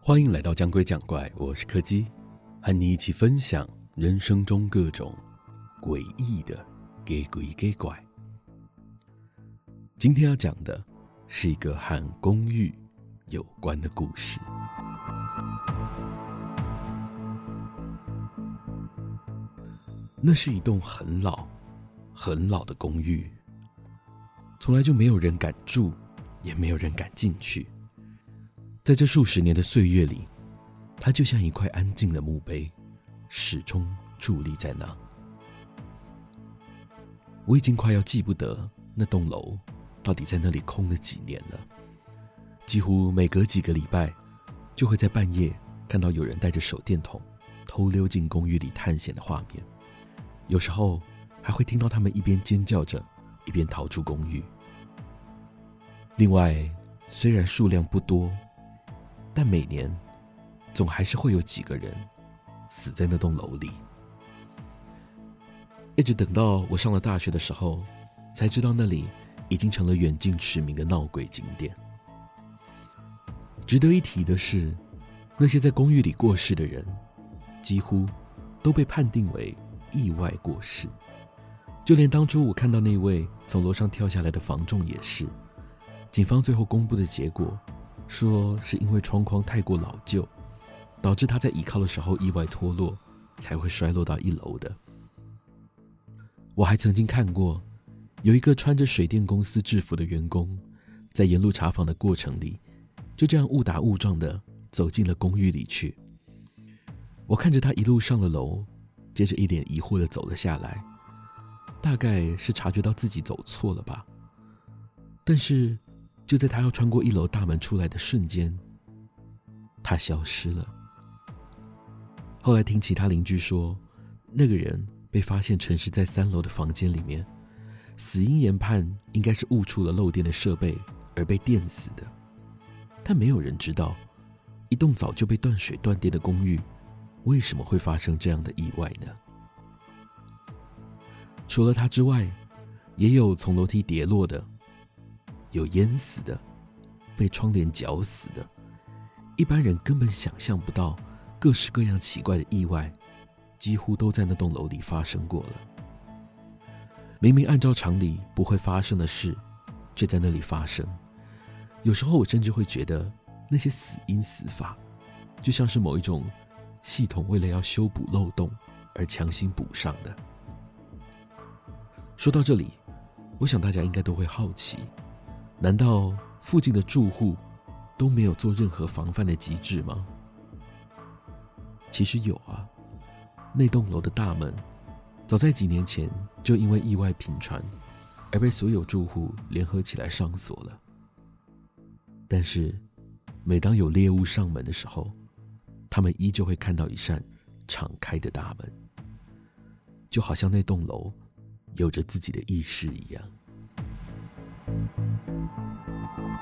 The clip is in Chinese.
欢迎来到讲鬼讲怪，我是柯基，和你一起分享人生中各种诡异的给鬼给怪。今天要讲的是一个和公寓有关的故事。那是一栋很老、很老的公寓，从来就没有人敢住，也没有人敢进去。在这数十年的岁月里，它就像一块安静的墓碑，始终伫立在那。我已经快要记不得那栋楼到底在那里空了几年了。几乎每隔几个礼拜，就会在半夜看到有人带着手电筒偷溜进公寓里探险的画面。有时候还会听到他们一边尖叫着，一边逃出公寓。另外，虽然数量不多，但每年总还是会有几个人死在那栋楼里。一直等到我上了大学的时候，才知道那里已经成了远近驰名的闹鬼景点。值得一提的是，那些在公寓里过世的人，几乎都被判定为意外过世。就连当初我看到那位从楼上跳下来的房仲也是，警方最后公布的结果说，是因为窗框太过老旧，导致他在倚靠的时候意外脱落，才会摔落到一楼的。我还曾经看过，有一个穿着水电公司制服的员工，在沿路查访的过程里。就这样误打误撞的走进了公寓里去。我看着他一路上了楼，接着一脸疑惑的走了下来，大概是察觉到自己走错了吧。但是就在他要穿过一楼大门出来的瞬间，他消失了。后来听其他邻居说，那个人被发现沉尸在三楼的房间里面，死因研判应该是误触了漏电的设备而被电死的。但没有人知道，一栋早就被断水断电的公寓，为什么会发生这样的意外呢？除了他之外，也有从楼梯跌落的，有淹死的，被窗帘绞死的，一般人根本想象不到，各式各样奇怪的意外，几乎都在那栋楼里发生过了。明明按照常理不会发生的事，却在那里发生。有时候我甚至会觉得，那些死因死法，就像是某一种系统为了要修补漏洞而强行补上的。说到这里，我想大家应该都会好奇：难道附近的住户都没有做任何防范的机制吗？其实有啊，那栋楼的大门早在几年前就因为意外频传，而被所有住户联合起来上锁了。但是，每当有猎物上门的时候，他们依旧会看到一扇敞开的大门，就好像那栋楼有着自己的意识一样。